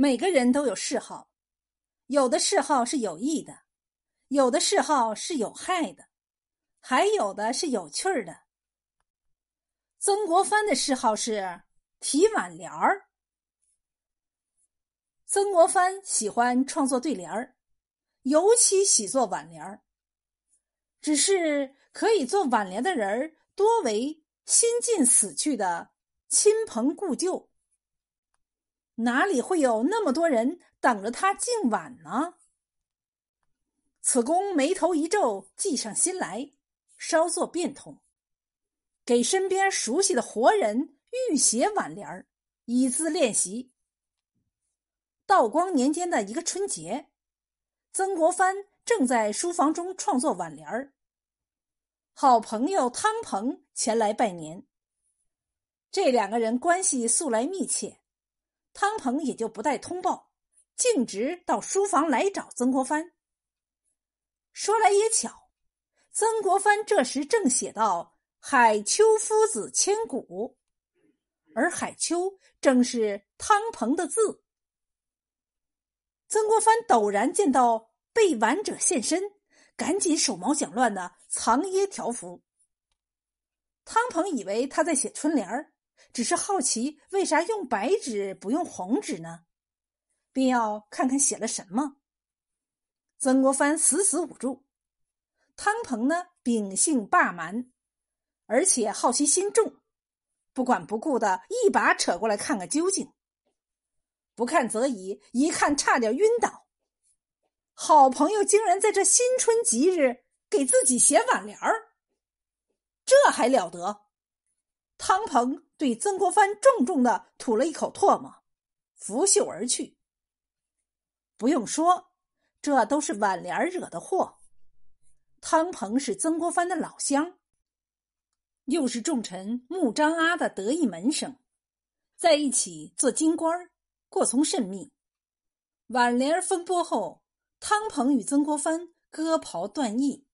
每个人都有嗜好，有的嗜好是有益的，有的嗜好是有害的，还有的是有趣的。曾国藩的嗜好是提挽联儿。曾国藩喜欢创作对联儿，尤其喜做挽联儿。只是可以做挽联的人儿多为新近死去的亲朋故旧。哪里会有那么多人等着他敬碗呢？此公眉头一皱，计上心来，稍作变通，给身边熟悉的活人预写挽联儿，以资练习。道光年间的一个春节，曾国藩正在书房中创作挽联儿，好朋友汤鹏前来拜年。这两个人关系素来密切。汤鹏也就不带通报，径直到书房来找曾国藩。说来也巧，曾国藩这时正写到“海丘夫子千古”，而海丘正是汤鹏的字。曾国藩陡然见到被挽者现身，赶紧手忙脚乱的藏掖条幅。汤鹏以为他在写春联儿。只是好奇，为啥用白纸不用红纸呢？便要看看写了什么。曾国藩死死捂住。汤鹏呢，秉性霸蛮，而且好奇心重，不管不顾的一把扯过来看个究竟。不看则已，一看差点晕倒。好朋友竟然在这新春吉日给自己写挽联儿，这还了得！汤鹏对曾国藩重重的吐了一口唾沫，拂袖而去。不用说，这都是挽联惹的祸。汤鹏是曾国藩的老乡，又是重臣穆彰阿的得意门生，在一起做京官过从甚密。挽联风波后，汤鹏与曾国藩割袍断义。